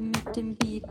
mit dem Beat.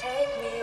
Take me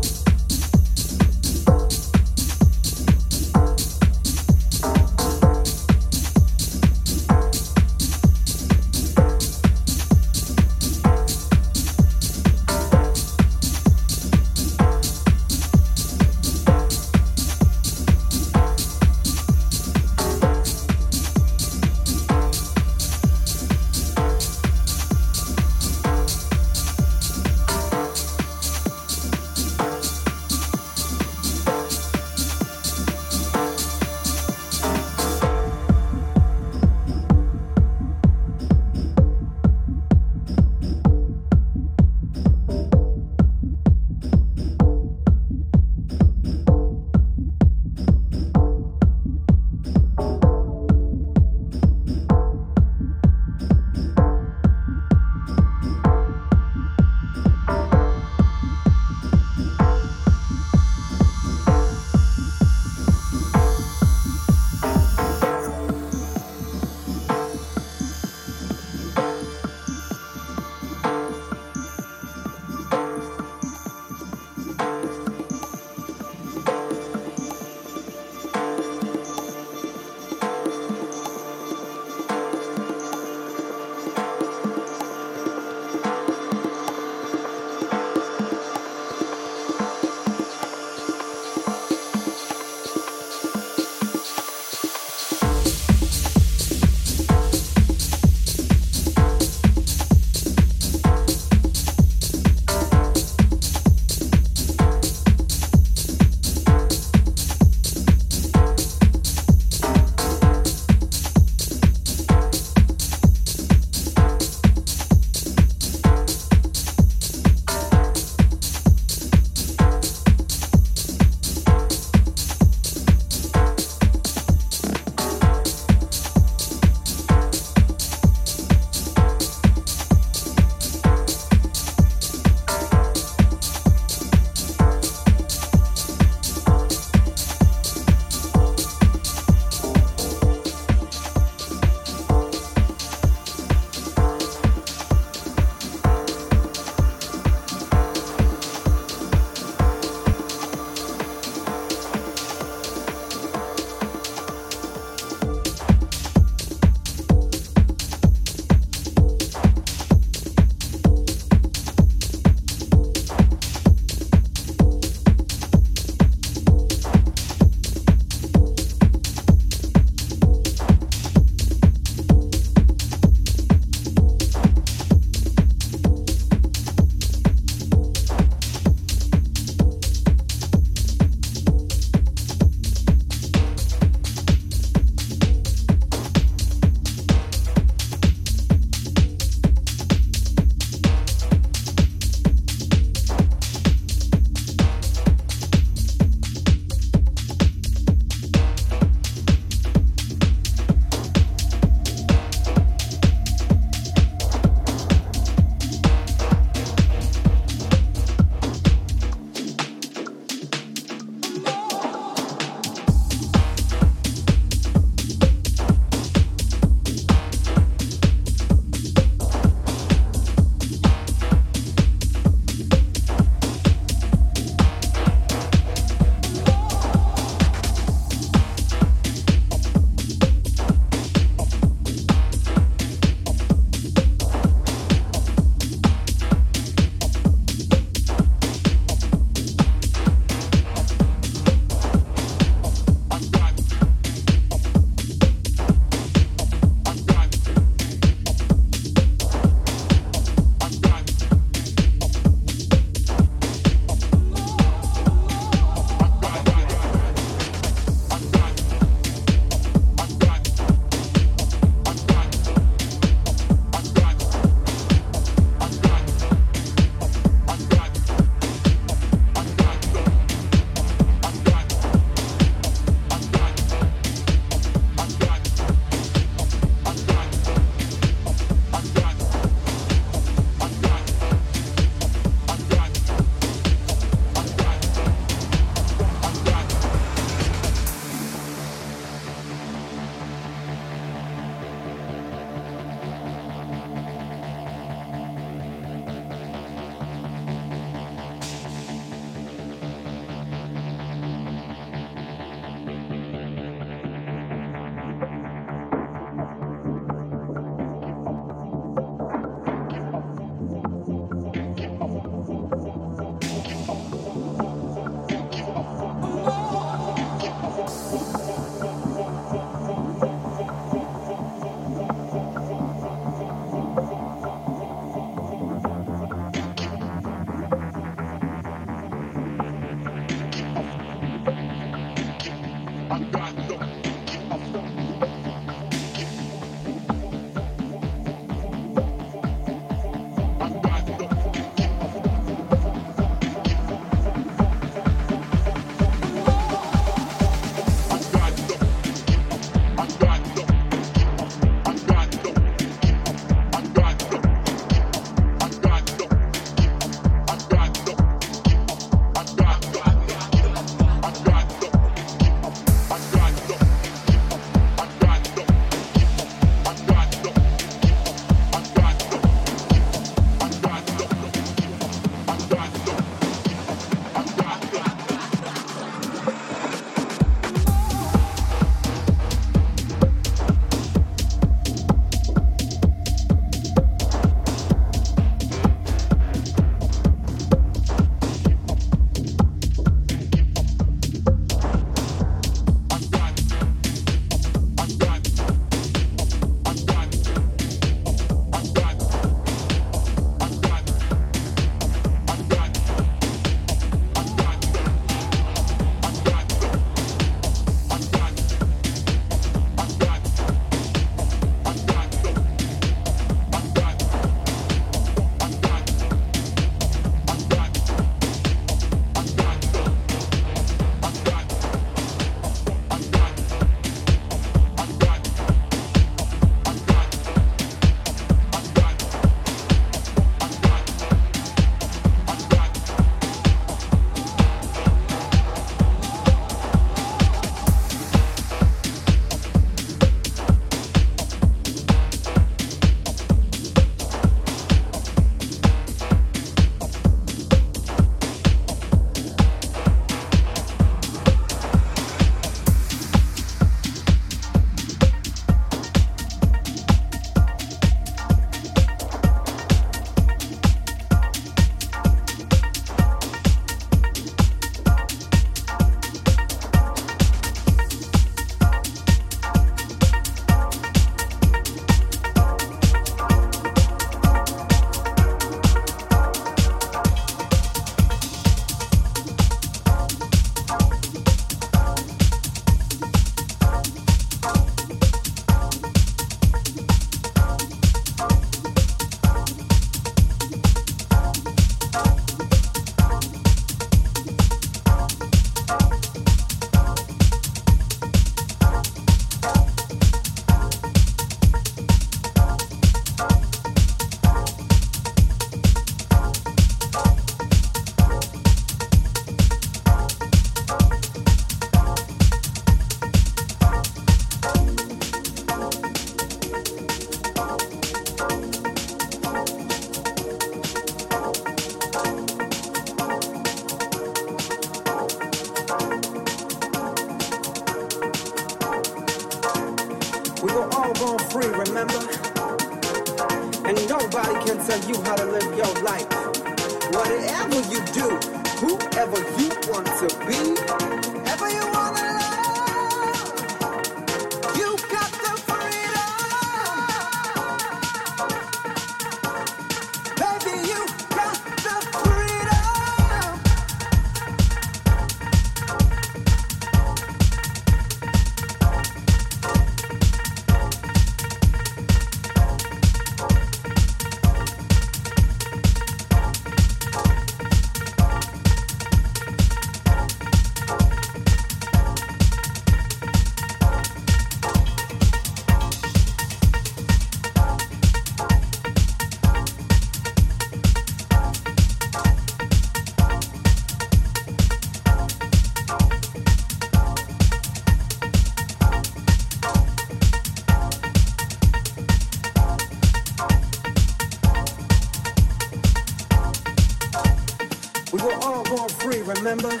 remember.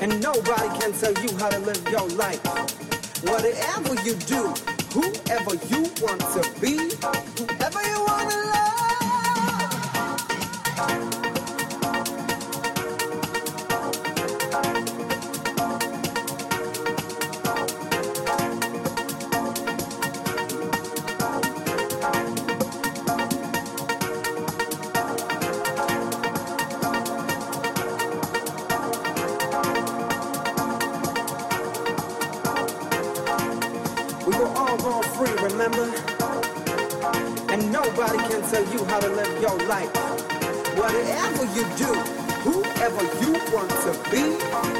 And nobody can tell you how to live your life. Whatever you do, whoever you want to be, whoever you want to love. you do, whoever you want to be.